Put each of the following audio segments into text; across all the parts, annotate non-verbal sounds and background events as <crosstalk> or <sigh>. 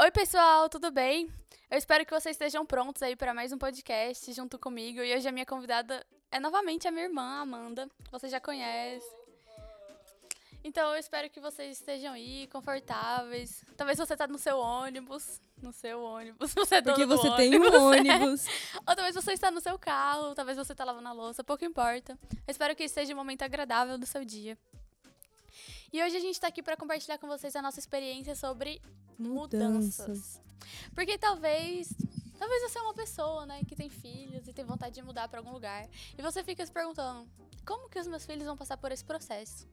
Oi, pessoal, tudo bem? Eu espero que vocês estejam prontos aí para mais um podcast junto comigo. E hoje a minha convidada é novamente a minha irmã, Amanda, você já conhece. Então eu espero que vocês estejam aí, confortáveis. Talvez você tá no seu ônibus, no seu ônibus, <laughs> você é Porque você tem um ônibus. ônibus. <laughs> Ou talvez você está no seu carro, talvez você está lavando a louça, pouco importa. Eu espero que seja um momento agradável do seu dia. E hoje a gente está aqui para compartilhar com vocês a nossa experiência sobre mudanças. Mudanças. Porque talvez, talvez você é uma pessoa, né, que tem filhos e tem vontade de mudar para algum lugar. E você fica se perguntando: como que os meus filhos vão passar por esse processo?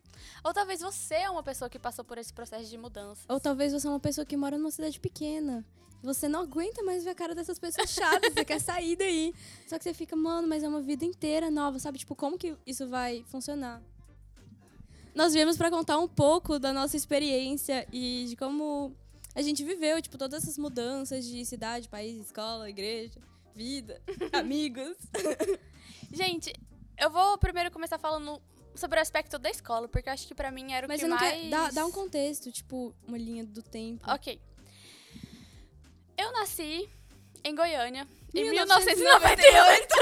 Ou talvez você é uma pessoa que passou por esse processo de mudança. Ou talvez você é uma pessoa que mora numa cidade pequena. Você não aguenta mais ver a cara dessas pessoas chatas, você quer sair daí. Só que você fica, mano, mas é uma vida inteira nova, sabe? Tipo, como que isso vai funcionar? Nós viemos pra contar um pouco da nossa experiência e de como a gente viveu, tipo, todas essas mudanças de cidade, país, escola, igreja, vida, <laughs> amigos. <laughs> Gente, eu vou primeiro começar falando sobre o aspecto da escola, porque eu acho que pra mim era o Mas que eu não mais. Dá, dá um contexto, tipo, uma linha do tempo. Ok. Eu nasci em Goiânia em 1998. 1998.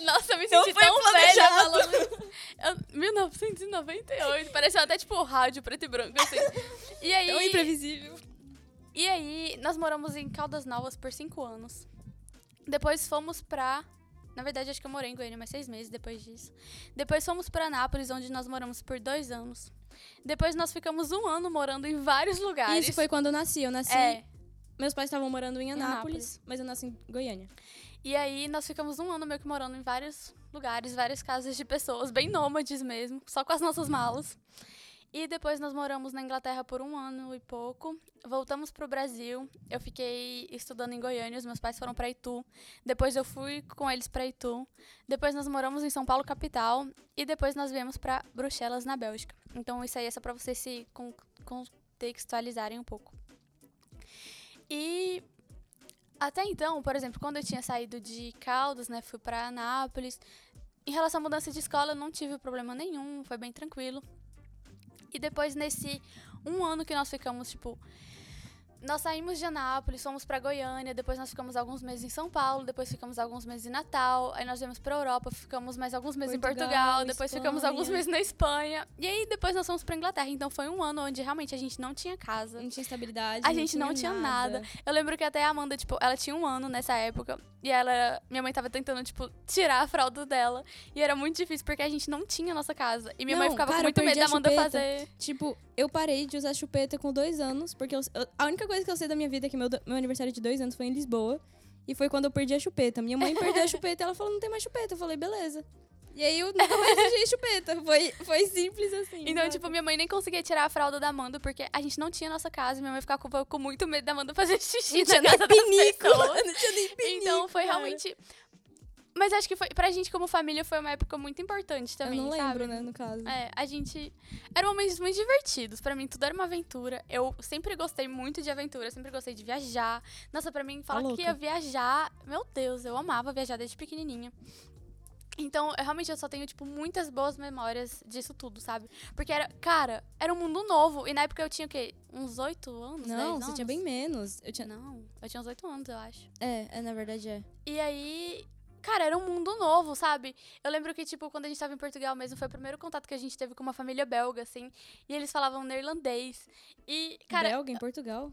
<laughs> Nossa, eu me senti tão velha falando. Eu- 1998. Pareceu até tipo rádio preto e branco, assim. E <laughs> aí. Tão imprevisível. E aí, nós moramos em Caldas Novas por cinco anos. Depois fomos pra. Na verdade, acho que eu morei em Goiânia mais seis meses depois disso. Depois fomos pra Anápolis, onde nós moramos por dois anos. Depois nós ficamos um ano morando em vários lugares. Isso foi quando eu nasci. Eu nasci. É. Meus pais estavam morando em Anápolis, Anápolis. mas eu nasci em Goiânia. E aí nós ficamos um ano meio que morando em vários lugares, várias casas de pessoas, bem nômades mesmo, só com as nossas malas. E depois nós moramos na Inglaterra por um ano e pouco. Voltamos pro Brasil. Eu fiquei estudando em Goiânia, os meus pais foram para Itu. Depois eu fui com eles para Itu. Depois nós moramos em São Paulo capital e depois nós viemos para Bruxelas na Bélgica. Então isso aí é só para vocês se con- contextualizarem um pouco. E até então, por exemplo, quando eu tinha saído de Caldas, né, fui pra Anápolis. Em relação à mudança de escola, eu não tive problema nenhum, foi bem tranquilo. E depois, nesse um ano que nós ficamos, tipo. Nós saímos de Anápolis, fomos pra Goiânia, depois nós ficamos alguns meses em São Paulo, depois ficamos alguns meses em Natal, aí nós viemos pra Europa, ficamos mais alguns meses em Portugal, Portugal, depois ficamos Espanha. alguns meses na Espanha, e aí depois nós fomos pra Inglaterra. Então foi um ano onde realmente a gente não tinha casa. Não tinha estabilidade. A gente não tinha nada. Eu lembro que até a Amanda, tipo, ela tinha um ano nessa época. E ela. Minha mãe tava tentando, tipo, tirar a fralda dela. E era muito difícil porque a gente não tinha nossa casa. E minha mãe Não, ficava cara, com muito medo da Amanda fazer. Tipo, eu parei de usar chupeta com dois anos, porque eu- a única coisa que eu sei da minha vida é que meu, meu aniversário de dois anos foi em Lisboa. E foi quando eu perdi a chupeta. Minha mãe perdeu a <laughs> chupeta e ela falou, não tem mais chupeta. Eu falei, beleza. E aí eu nunca mais usei <laughs> chupeta. Foi, foi simples assim. Então, sabe? tipo, minha mãe nem conseguia tirar a fralda da Amanda porque a gente não tinha nossa casa. Minha mãe ficava com, com muito medo da Amanda fazer xixi não tinha na nem casa pinico. Não tinha nem pinico, Então foi cara. realmente. Mas acho que foi, pra gente, como família, foi uma época muito importante também. Eu não sabe? lembro, né, no caso. É, a gente. Eram momentos muito divertidos. Pra mim, tudo era uma aventura. Eu sempre gostei muito de aventura, sempre gostei de viajar. Nossa, pra mim, falar que louca. ia viajar. Meu Deus, eu amava viajar desde pequenininha. Então, eu realmente eu só tenho, tipo, muitas boas memórias disso tudo, sabe? Porque era, cara, era um mundo novo. E na época eu tinha o quê? Uns oito anos? Não, 10 você tinha anos? bem menos. Eu tinha... Não, eu tinha uns oito anos, eu acho. É, é, na verdade é. E aí, cara, era um mundo novo, sabe? Eu lembro que, tipo, quando a gente tava em Portugal mesmo, foi o primeiro contato que a gente teve com uma família belga, assim. E eles falavam neerlandês. E, cara, Belga, em Portugal.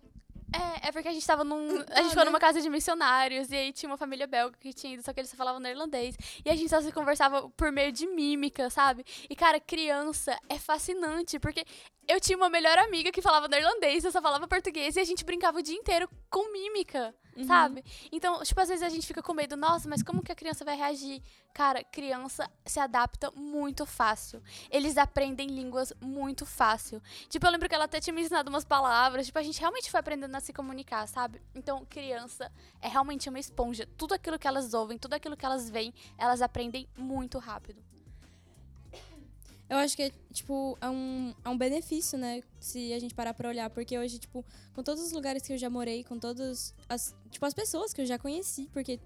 é, é porque a gente tava num. A Ah, gente foi né? numa casa de missionários, e aí tinha uma família belga que tinha ido, só que eles só falavam neerlandês. E a gente só se conversava por meio de mímica, sabe? E, cara, criança é fascinante, porque eu tinha uma melhor amiga que falava neerlandês, eu só falava português, e a gente brincava o dia inteiro com mímica, Uhum. sabe? Então, tipo, às vezes a gente fica com medo, nossa, mas como que a criança vai reagir? Cara, criança se adapta muito fácil. Eles aprendem línguas muito fácil. Tipo, eu lembro que ela até tinha me ensinado umas palavras. Tipo, a gente realmente foi aprendendo a se comunicar, sabe? Então, criança é realmente uma esponja. Tudo aquilo que elas ouvem, tudo aquilo que elas veem, elas aprendem muito rápido. Eu acho que é, tipo, é um, é um benefício, né? Se a gente parar pra olhar. Porque hoje, tipo, com todos os lugares que eu já morei, com todas as, tipo, as pessoas que eu já conheci, porque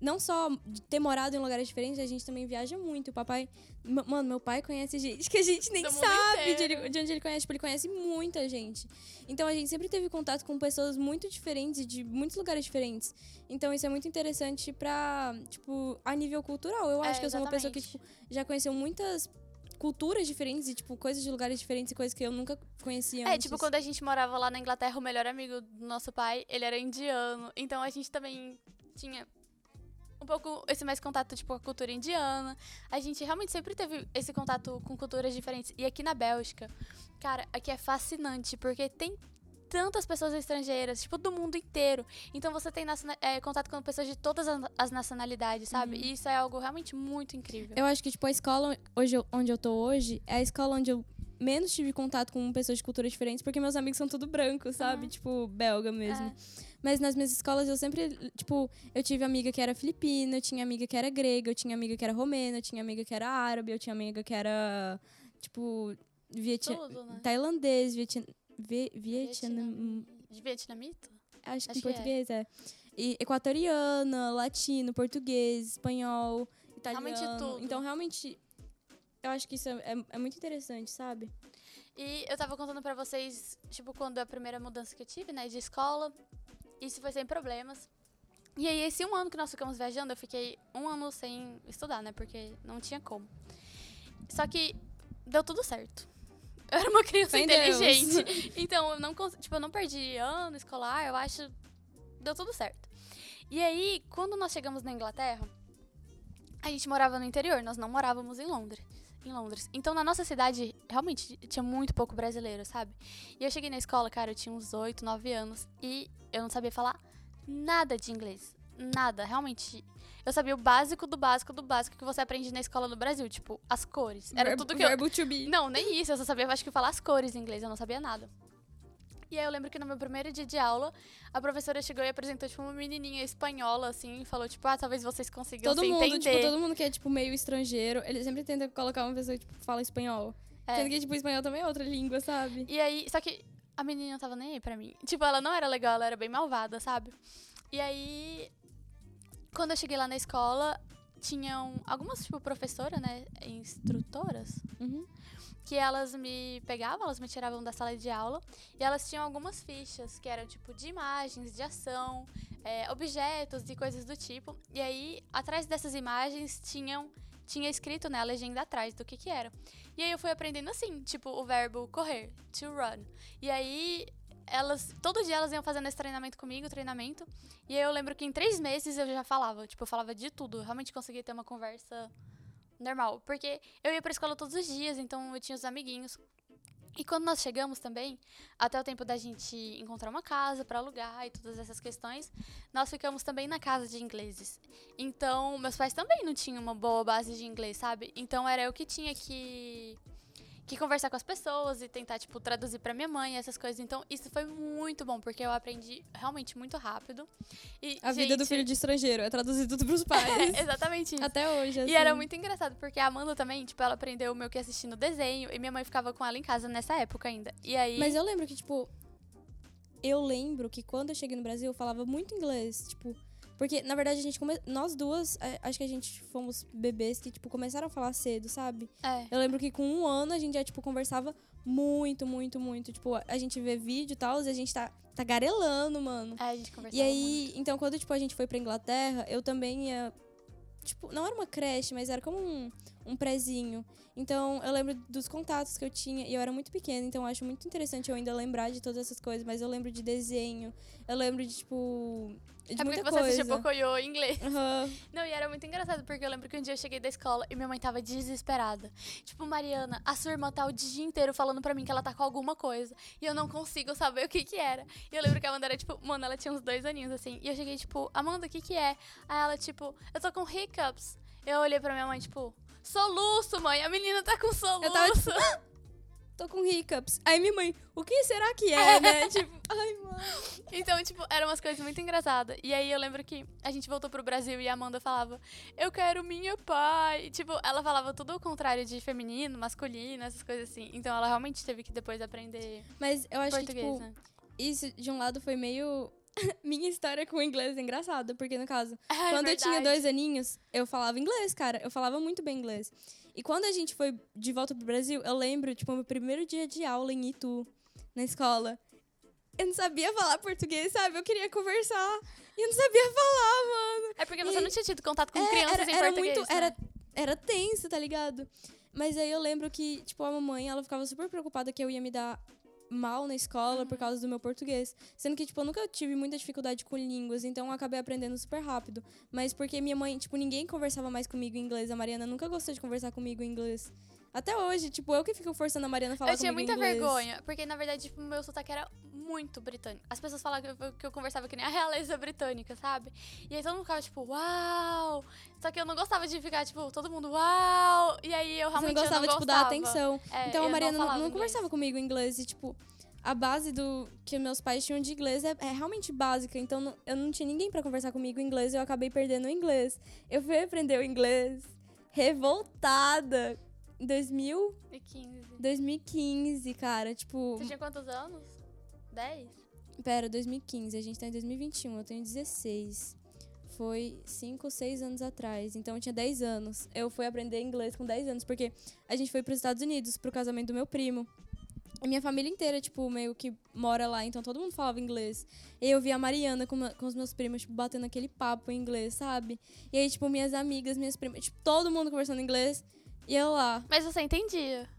não só ter morado em lugares diferentes, a gente também viaja muito. O papai. Mano, meu pai conhece gente que a gente nem sabe de, ele- de onde ele conhece. Tipo, ele conhece muita gente. Então a gente sempre teve contato com pessoas muito diferentes e de muitos lugares diferentes. Então isso é muito interessante pra, tipo, a nível cultural. Eu acho É, que eu sou uma pessoa que, tipo, já conheceu muitas culturas diferentes e, tipo, coisas de lugares diferentes e coisas que eu nunca conhecia É, antes. tipo, quando a gente morava lá na Inglaterra, o melhor amigo do nosso pai, ele era indiano. Então a gente também tinha um pouco esse mais contato, tipo, com a cultura indiana. A gente realmente sempre teve esse contato com culturas diferentes. E aqui na Bélgica, cara, aqui é fascinante, porque tem tantas pessoas estrangeiras, tipo, do mundo inteiro. Então você tem é, contato com pessoas de todas as- nacionalidades, sabe? E isso é algo realmente muito incrível. Eu acho que, tipo, a escola hoje, onde eu tô hoje é a escola onde eu menos tive contato com pessoas de culturas diferentes, porque meus amigos são tudo brancos, sabe? Uhum. Tipo, belga mesmo. É. Mas nas minhas escolas eu sempre, tipo, eu tive amiga que era filipina, eu tinha amiga que era grega, eu tinha amiga que era romena, eu tinha amiga que era árabe, eu tinha amiga que era, tipo. Tudo, né? tailandês, vietnam... vi- vietnam... De vietnamita? Acho que Acho em que é. português é. E equatoriana, latino, português, espanhol, italiano. Realmente tudo. Então, realmente, eu acho que isso é, é- é muito interessante, sabe? E eu tava contando pra vocês, tipo, quando a primeira mudança que eu tive, né, de escola, isso foi sem problemas. E aí, esse um ano que nós ficamos viajando, eu fiquei um ano sem estudar, né, porque não tinha como. Só que deu tudo certo. Eu <laughs> era uma criança em Deus. inteligente. Então, eu não, tipo, eu não perdi ano escolar, eu acho. Deu tudo certo. E aí, quando nós chegamos na Inglaterra, a gente morava no interior, nós não morávamos em Londres. Em Londres. Então, na nossa cidade, realmente tinha muito pouco brasileiro, sabe? E eu cheguei na escola, cara, eu tinha uns 8, 9 anos e eu não sabia falar nada de inglês. Nada, realmente. Eu sabia o básico do básico do básico que você aprende na escola no Brasil, tipo, as cores. Era Verbo- tudo que eu, Verbo to be. não, nem isso. Eu só sabia, acho que falar as cores em inglês. Eu não sabia nada. E aí eu lembro que no meu primeiro dia de aula, a professora chegou e apresentou, tipo, uma menininha espanhola, assim, e falou, tipo, ah, talvez vocês consigam Todo se mundo, entender. tipo, todo mundo que é, tipo, meio estrangeiro, ele sempre tenta colocar uma pessoa que, tipo, fala espanhol. É. Sendo que, tipo, espanhol também é outra língua, sabe? E aí, só que a menina não tava nem aí pra mim. Tipo, ela não era legal, ela era bem malvada, sabe? E aí, quando eu cheguei lá na escola, tinham algumas, tipo, professoras, né, instrutoras, Uhum. que elas me pegavam, elas me tiravam da sala de aula e elas tinham algumas fichas que eram tipo de imagens, de ação, é, objetos e coisas do tipo. E aí, atrás dessas imagens tinham tinha escrito né, a legenda atrás do que que era. E aí eu fui aprendendo assim, tipo o verbo correr, to run. E aí elas todo dia elas iam fazendo esse treinamento comigo, treinamento. E eu lembro que em três meses eu já falava, tipo eu falava de tudo, eu realmente conseguia ter uma conversa normal. Porque eu ia pra escola todos os dias, então eu tinha os amiguinhos. E quando nós chegamos também, até o tempo da gente encontrar uma casa pra alugar e todas essas questões, nós ficamos também na casa de ingleses. Então, meus pais também não tinham uma boa base de inglês, sabe? Então era eu que tinha que que conversar com as pessoas e tentar tipo traduzir pra minha mãe essas coisas. Então, isso foi muito bom, porque eu aprendi realmente muito rápido. E A vida do gente, filho de estrangeiro é traduzir tudo pros <laughs> pais. é exatamente isso. Até hoje, assim. E era muito engraçado, porque a Amanda também, tipo, ela aprendeu o meu que assistindo desenho, e minha mãe ficava com ela em casa nessa época ainda. E aí. Mas eu lembro que, tipo. Eu lembro que quando eu cheguei no Brasil, eu falava muito inglês. Tipo. Porque, na verdade, a gente come... Nós duas, a- acho que a gente fomos bebês que, tipo, começaram a falar cedo, sabe? É. Eu lembro que com um ano a gente já, tipo, conversava muito, muito, muito. Tipo, a gente vê vídeo e tal, e a gente tá, tá garelando, mano. É, a gente conversava E aí, então, quando, tipo, a gente foi pra Inglaterra, eu também ia. Tipo, não era uma creche, mas era como um, um prezinho. Então, eu lembro dos contatos que eu tinha, e eu era muito pequena, então eu acho muito interessante eu ainda lembrar de todas essas coisas, mas eu lembro de desenho, eu lembro de, tipo. De É porque muita você coisa. assistia Pocoyo em inglês. Aham. Não, e era muito engraçado, porque eu lembro que um dia eu cheguei da escola e minha mãe tava desesperada. Tipo, Mariana, a sua irmã tá o dia inteiro falando pra mim que ela tá com alguma coisa. E eu não consigo saber o que que era. E eu lembro que a Amanda era, tipo, mano, ela tinha uns dois aninhos, assim. E eu cheguei, tipo, Amanda, o que que é? Aí ela, tipo, eu tô com hiccups. Eu olhei pra minha mãe, tipo, soluço, mãe. A menina tá com soluço. Eu tava, tipo, Tô com hiccups. Aí minha mãe, o que será que é, né? tipo, <laughs> ai, mano. Então, tipo, eram umas coisas muito engraçadas. E aí eu lembro que a gente voltou pro Brasil e a Amanda falava, eu quero minha pai. Tipo, ela falava tudo o contrário de feminino, masculino, essas coisas assim. Então ela realmente teve que depois aprender Mas eu acho que, português, tipo, né? isso de um lado foi meio <laughs> minha história com o inglês é engraçada, porque no caso, É quando eu tinha dois aninhos, eu falava inglês, cara. Eu falava muito bem inglês. E quando a gente foi de volta pro Brasil, eu lembro, tipo, meu primeiro dia de aula em Itu, na escola. Eu não sabia falar português, sabe? Eu queria conversar. E eu não sabia falar, mano. É porque você E- não tinha tido contato com É, crianças era, em era português, muito. né? Era, era tenso, tá ligado? Mas aí eu lembro que, tipo, a mamãe, ela ficava super preocupada que eu ia me dar mal na escola Uhum. por causa do meu português. Sendo que, tipo, eu nunca tive muita dificuldade com línguas, então eu acabei aprendendo super rápido. Mas porque minha mãe, tipo, ninguém conversava mais comigo em inglês. A Mariana nunca gostou de conversar comigo em inglês. Até hoje, tipo, eu que fico forçando a Mariana a falar Eu tinha muita inglês. vergonha, porque na verdade, tipo, meu sotaque era muito britânico. As pessoas falavam que eu, que eu conversava que nem a realeza britânica, sabe? E aí todo mundo ficava tipo, uau! Só que eu não gostava de ficar, tipo, todo mundo, uau! E aí eu Você realmente não gostava, eu não tipo, dar gostava. atenção. É, Então a Mariana não, não inglês. conversava comigo em inglês. E, tipo, a base do que meus pais tinham de inglês é, é realmente básica. Então não- eu não tinha ninguém pra conversar comigo em inglês. Eu acabei perdendo o inglês. Eu fui aprender o inglês revoltada 2000, E 15. 2015, cara. Tipo, Você tinha quantos anos? 10? pera, 2015. A gente tá em 2021. Eu tenho 16. Foi 5, 6 anos atrás. Então eu tinha 10 anos. Eu fui aprender inglês com 10 anos, porque a gente foi pros Estados Unidos pro casamento do meu primo. A minha família inteira, tipo, meio que mora lá, então todo mundo falava inglês. E eu via a Mariana com, com os meus primos, tipo, batendo aquele papo em inglês, sabe? E aí, tipo, minhas amigas, minhas primas, tipo, todo mundo conversando inglês. E eu lá. Mas você entendia. <laughs>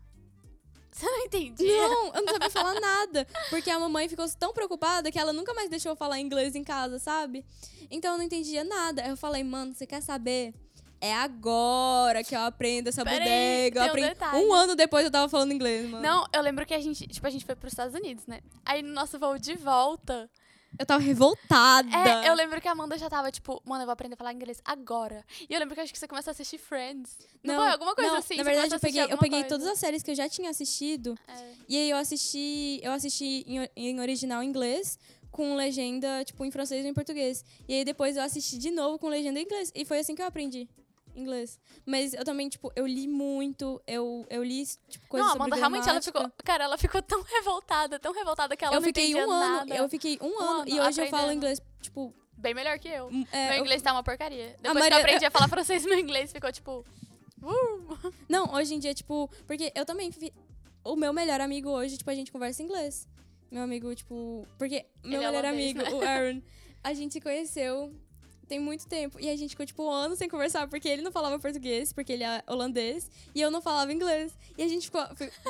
Você não entendia? Não, eu não sabia falar nada. Porque a mamãe ficou tão preocupada que ela nunca mais deixou eu falar inglês em casa, sabe? Então eu não entendia nada. Aí eu falei, mano, você quer saber? É agora que eu aprendo essa Pera aí, bodega. Eu tem um um ano depois eu tava falando inglês, mano. Não, eu lembro que a gente, tipo, a gente foi pros Estados Unidos, né? Aí no nosso voo de volta, Eu tava revoltada. É, eu lembro que a Amanda já tava, tipo, mano, eu vou aprender a falar inglês agora. E eu lembro que acho que você começou a assistir Friends. Não, foi? Alguma coisa não, assim? Na verdade, eu peguei, eu peguei todas as séries que eu já tinha assistido. É. E aí eu assisti. Eu assisti em, em original inglês, com legenda, tipo, em francês ou em português. E aí depois eu assisti de novo com legenda em inglês. E foi assim que eu aprendi inglês. Mas eu também, tipo, eu li muito, eu, eu li, tipo, coisas Não, Amanda realmente ela ficou. Cara, ela ficou tão <laughs> revoltada, tão revoltada que ela eu não fiquei um ano, nada. eu fiquei um, ano, ano e hoje eu falo aprendendo. inglês, tipo, Bem melhor que eu. é, meu eu- inglês tá uma porcaria. Depois que Maria- eu aprendi a falar <laughs> francês, meu inglês ficou tipo. Uh! Não, hoje em dia, tipo, porque eu também. fi- O meu melhor amigo hoje, tipo, a gente conversa em inglês. Meu amigo, tipo. Porque meu Ele é melhor holandês, amigo, né? o Aaron, a gente se conheceu tem muito tempo. E a gente ficou, tipo, um ano sem conversar, porque ele não falava português, porque ele é holandês, e eu não falava inglês. E a gente ficou,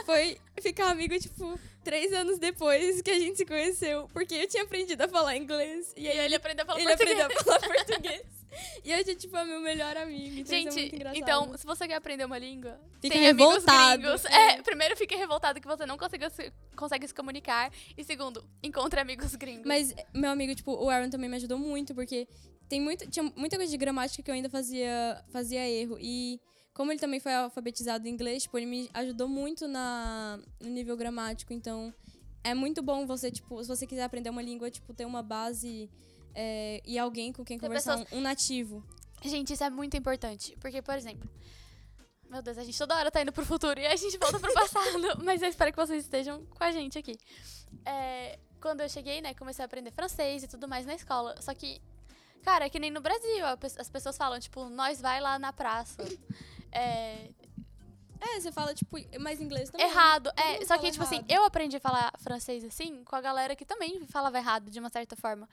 foi, ficar amigo, tipo, três anos depois que a gente se conheceu, porque eu tinha aprendido a falar inglês. E aí ele aprendeu a falar ele português. aprendeu a falar português. E hoje é, tipo, é meu melhor amigo. Então é Gente, engraçado. então, se você quer aprender uma língua, Fica revoltado. gringos. É, primeiro fique revoltado que você não consiga se, consegue se comunicar. E segundo, encontre amigos gringos. Mas meu amigo, tipo, o Aaron também me ajudou muito, porque tem muito, tinha muita coisa de gramática que eu ainda fazia, fazia erro. E como ele também foi alfabetizado em inglês, tipo, ele me ajudou muito na, no nível gramático. Então, é muito bom você, tipo, se você quiser aprender uma língua, tipo, ter uma base é, e alguém com quem Ter conversar, pessoas- um, um nativo. Gente, isso é muito importante. Porque, por exemplo, meu Deus, a gente toda hora tá indo pro futuro e a gente volta pro passado. <laughs> mas eu espero que vocês estejam com a gente aqui. É, quando eu cheguei, né, comecei a aprender francês e tudo mais na escola. Só que, cara, é que nem no Brasil. As pessoas falam, tipo, nós vai lá na praça. É, É, você fala, tipo, mais inglês também. errado. Todo É, só que, tipo assim, errado. eu aprendi a falar francês assim com a galera que também falava errado, de uma certa forma.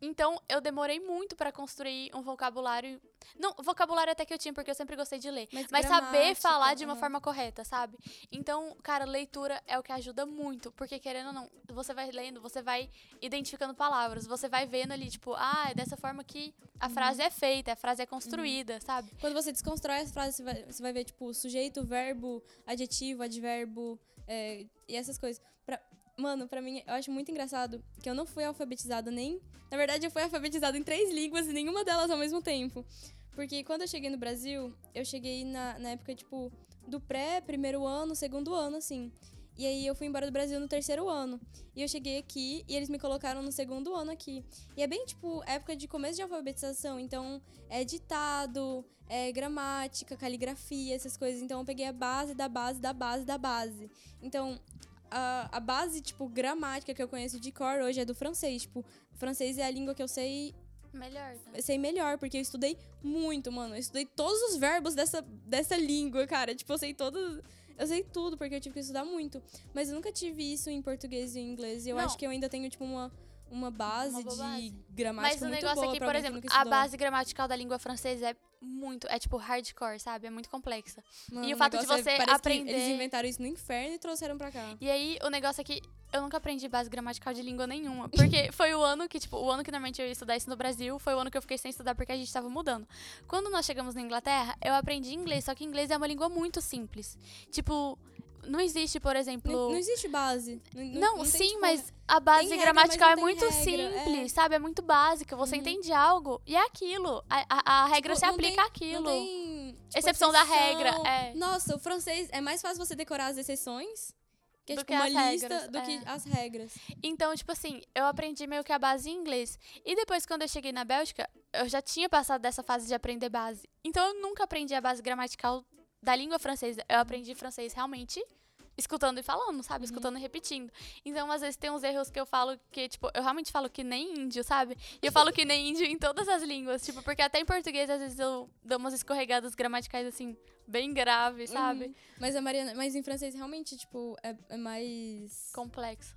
Então, eu demorei muito pra construir um vocabulário. Não, vocabulário até que eu tinha, porque eu sempre gostei de ler. Mas Mas saber falar de uma forma correta, sabe? Então, cara, leitura é o que ajuda muito. Porque, querendo ou não, você vai lendo, você vai identificando palavras, você vai vendo ali, tipo, ah, é dessa forma que a Uhum. frase é feita, a frase é construída, sabe? Quando você desconstrói as frases, você vai, você vai ver, tipo, sujeito, verbo, adjetivo, advérbio é, e essas coisas. Pra- mano, pra mim, eu acho muito engraçado que eu não fui alfabetizada nem. Na verdade, eu fui alfabetizada em três línguas e nenhuma delas ao mesmo tempo. Porque quando eu cheguei no Brasil, eu cheguei na, na época, tipo, do pré, primeiro ano, segundo ano, assim. E aí eu fui embora do Brasil no terceiro ano. E eu cheguei aqui e eles me colocaram no segundo ano aqui. E é bem, tipo, época de começo de alfabetização. Então, é ditado, é gramática, caligrafia, essas coisas. Então, eu peguei a base da base da base da base. Então, a, a base, tipo, gramática que eu conheço de cor hoje é do francês. Tipo, francês é a língua que eu sei Melhor, né? eu sei melhor, porque eu estudei muito, mano. Eu estudei todos os verbos dessa, dessa língua, cara. Tipo, eu sei todos. Eu sei tudo, porque eu tive que estudar muito. Mas eu nunca tive isso em português e em inglês. E eu Não. acho que eu ainda tenho, tipo, uma, uma base Uma de base. gramática Mas o negócio boa aqui, pra por exemplo, a base gramatical da língua francesa é muito, é tipo hardcore, sabe? É muito complexa. Mano, e o fato de é- você que aprender- eles inventaram isso no inferno e trouxeram pra cá. E aí, o negócio é que eu nunca aprendi base gramatical de língua nenhuma. Porque <laughs> foi o ano que, tipo, o ano que normalmente eu ia estudar isso no Brasil, foi o ano que eu fiquei sem estudar porque a gente tava mudando. Quando nós chegamos na Inglaterra, eu aprendi inglês, só que inglês é uma língua muito simples. Tipo, não existe, por exemplo. Não, não existe base. Não, Não, não tem, sim, tipo, mas a base regra, gramatical é muito regra, é. simples, sabe? É muito básica. Você Uhum. entende algo e é aquilo. A, a, a regra Tipo, se aplica tem- àquilo. Não tem, tipo, Exceção da exceção. regra, é. Nossa, o francês é mais fácil você decorar as exceções que é Do tipo que uma lista regras, do que é. as regras. Então, tipo assim, eu aprendi meio que a base em inglês. E depois, quando eu cheguei na Bélgica, eu já tinha passado dessa fase de aprender base. Então, eu nunca aprendi a base gramatical da língua francesa. Eu aprendi francês realmente escutando e falando, sabe? Escutando e repetindo. Então, às vezes, tem uns erros que eu falo que, tipo, eu realmente falo que nem índio, sabe? E eu falo que nem índio em todas as línguas. Tipo, porque até em português, às vezes, eu dou umas escorregadas gramaticais, assim, bem graves, sabe? Uhum. Mas a Mariana, mas em francês realmente, tipo, é, é mais Complexo.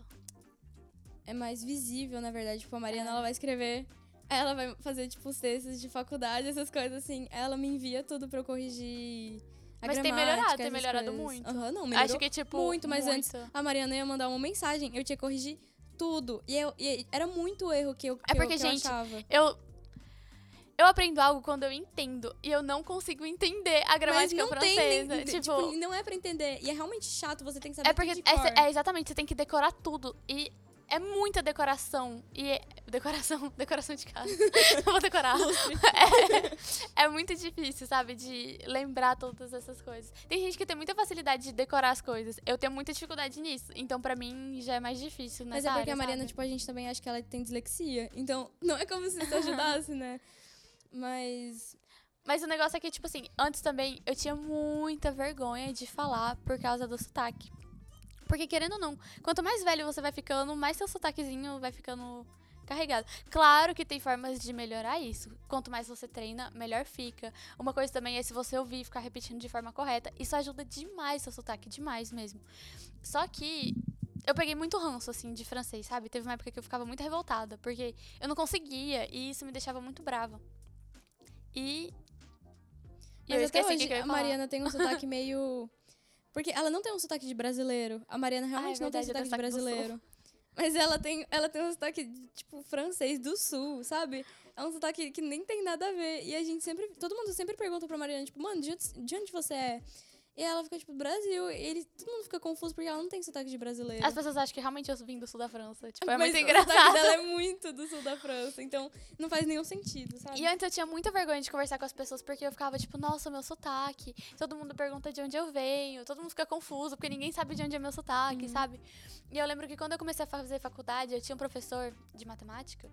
é mais visível, na verdade. Tipo, a Mariana É. ela vai escrever, ela vai fazer tipo os textos de faculdade, essas coisas assim. Ela me envia tudo pra eu corrigir a Mas tem melhorado, tem melhorado coisas. muito. Aham, não, melhorou Acho que, tipo. muito, mas antes a Mariana ia mandar uma mensagem, eu tinha que corrigir tudo. E, eu, e era muito erro que eu, que É porque, eu, que eu gente, achava. eu eu aprendo algo quando eu entendo e eu não consigo entender a Mas gramática não tem, francesa. nem, tipo, tipo, não é pra entender. E é realmente chato, você tem que saber é porque tudo de é, é exatamente, você tem que decorar tudo e é muita decoração e é- <laughs> decoração, decoração de casa. <laughs> eu vou decorar. <laughs> é, é muito difícil, sabe, de lembrar todas essas coisas. Tem gente que tem muita facilidade de decorar as coisas. Eu tenho muita dificuldade nisso, então pra mim já é mais difícil Mas é porque área, a Mariana, sabe? tipo, a gente também acha que ela tem dislexia. Então, não é como se isso ajudasse, né? Mas. Mas o negócio é que, tipo assim, antes também eu tinha muita vergonha de falar por causa do sotaque. Porque, querendo ou não, quanto mais velho você vai ficando, mais seu sotaquezinho vai ficando carregado. Claro que tem formas de melhorar isso. Quanto mais você treina, melhor fica. Uma coisa também é se você ouvir e ficar repetindo de forma correta. Isso ajuda demais seu sotaque, demais mesmo. Só que eu peguei muito ranço, assim, de francês, sabe? Teve uma época que eu ficava muito revoltada, porque eu não conseguia e isso me deixava muito brava. E. e Mas eu esqueci hoje, que, eu ia a falar. Mariana tem um sotaque <laughs> meio. Porque ela não tem um sotaque de brasileiro. A Mariana realmente não tem Ah, é verdade, eu sotaque de brasileiro. <laughs> Mas ela tem, ela tem um sotaque, de, tipo, francês do sul, sabe? É um sotaque que nem tem nada a ver. E a gente sempre. Todo mundo sempre pergunta pra Mariana, tipo, mano, de onde, de onde você é? E ela fica, tipo, Brasil. E ele, todo mundo fica confuso porque ela não tem sotaque de brasileiro. As pessoas acham que realmente eu vim do sul da França. Tipo, é Mas muito O sotaque engraçado. dela é muito do sul da França. Então, não faz nenhum sentido, sabe? E antes eu tinha muita vergonha de conversar com as pessoas porque eu ficava tipo, nossa, meu sotaque. Todo mundo pergunta de onde eu venho, todo mundo fica confuso porque ninguém sabe de onde é meu sotaque, sabe? E eu lembro que quando eu comecei a fazer faculdade, eu tinha um professor de matemática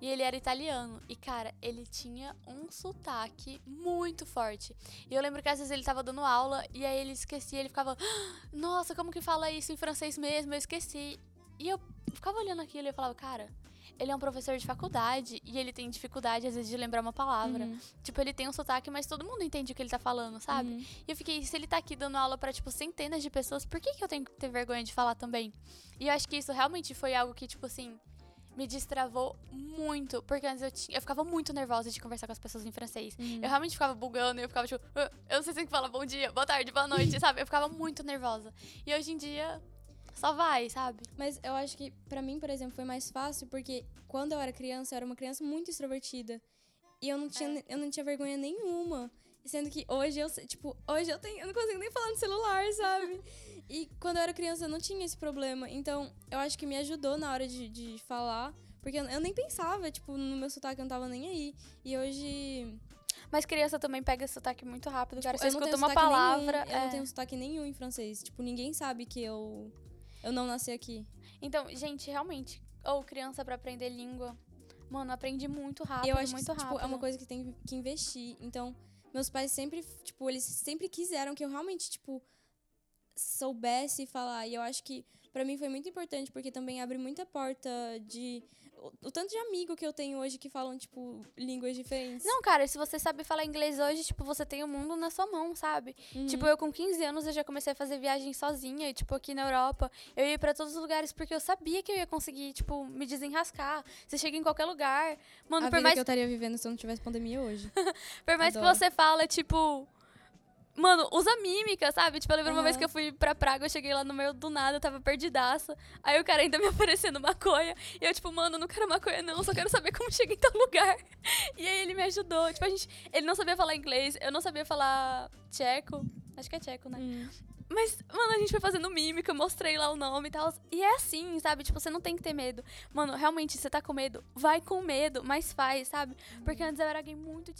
e ele era italiano. E cara, ele tinha um sotaque muito forte. E eu lembro que às vezes ele tava dando aula e aí ele esquecia, ele ficava, "Ah, nossa, como que fala isso em francês mesmo? Eu esqueci. E eu ficava olhando aquilo e eu falava, cara. Ele é um professor de faculdade e ele tem dificuldade, às vezes, de lembrar uma palavra. Uhum. Tipo, ele tem um sotaque, mas todo mundo entende o que ele tá falando, sabe? Uhum. E eu fiquei, se ele tá aqui dando aula pra, tipo, centenas de pessoas, por que, que eu tenho que ter vergonha de falar também? E eu acho que isso realmente foi algo que, tipo assim, me destravou muito. Porque antes eu, tinha, eu ficava muito nervosa de conversar com as pessoas em francês. Uhum. Eu realmente ficava bugando, eu ficava, tipo, "Ah, eu não sei se tem que falar bom dia, boa tarde, boa noite, <laughs> sabe? Eu ficava muito nervosa. E hoje em dia, só vai, sabe? Mas eu acho que pra mim, por exemplo, foi mais fácil porque quando eu era criança, eu era uma criança muito extrovertida. E eu não tinha, eu não tinha vergonha nenhuma. Sendo que hoje eu, tipo, hoje eu tenho, eu não consigo nem falar no celular, sabe? <laughs> E quando eu era criança eu não tinha esse problema. Então, eu acho que me ajudou na hora de, de falar. Porque eu, eu nem pensava, tipo, no meu sotaque, eu não tava nem aí. E hoje. Mas criança também pega esse sotaque muito rápido, cara. Você eu não escuta uma palavra. Nenhum, eu é. não tenho sotaque nenhum em francês. Tipo, ninguém sabe que eu. Eu não nasci aqui. Então, gente, realmente, ou criança pra aprender língua, mano, aprende muito rápido, eu acho muito que tipo, rápido. é uma coisa que tem que investir. Então, meus pais sempre, tipo, eles sempre quiseram que eu realmente, tipo, soubesse falar. E eu acho que pra mim foi muito importante, porque também abre muita porta de. O, o tanto de amigo que eu tenho hoje que falam, tipo, línguas diferentes. Não, cara, se você sabe falar inglês hoje, tipo, você tem o mundo na sua mão, sabe? Uhum. Tipo, eu com 15 anos eu já comecei a fazer viagem sozinha, e, tipo, aqui na Europa, eu ia pra todos os lugares porque eu sabia que eu ia conseguir, tipo, me desenrascar. Você chega em qualquer lugar. Mano, a por mais, que eu estaria vivendo se eu não tivesse pandemia hoje. <laughs> por mais que adoro. você fala, tipo. Mano, usa mímica, sabe? Tipo, eu lembro uma vez que eu fui pra Praga, eu cheguei lá no meio do nada, eu tava perdidaça. Aí o cara ainda me <laughs> oferecendo maconha. E eu, tipo, mano, não quero maconha, não, só quero saber como chega em tal lugar. <laughs> E aí ele me ajudou. Tipo, a gente. Ele não sabia falar inglês, eu não sabia falar tcheco. Acho que é tcheco, né? Hum. Mas, mano, a gente foi fazendo mímica, eu mostrei lá o nome e tal. E é assim, sabe? Tipo, você não tem que ter medo. Mano, realmente, você tá com medo, vai com medo, mas faz, sabe? Porque antes eu era alguém muito.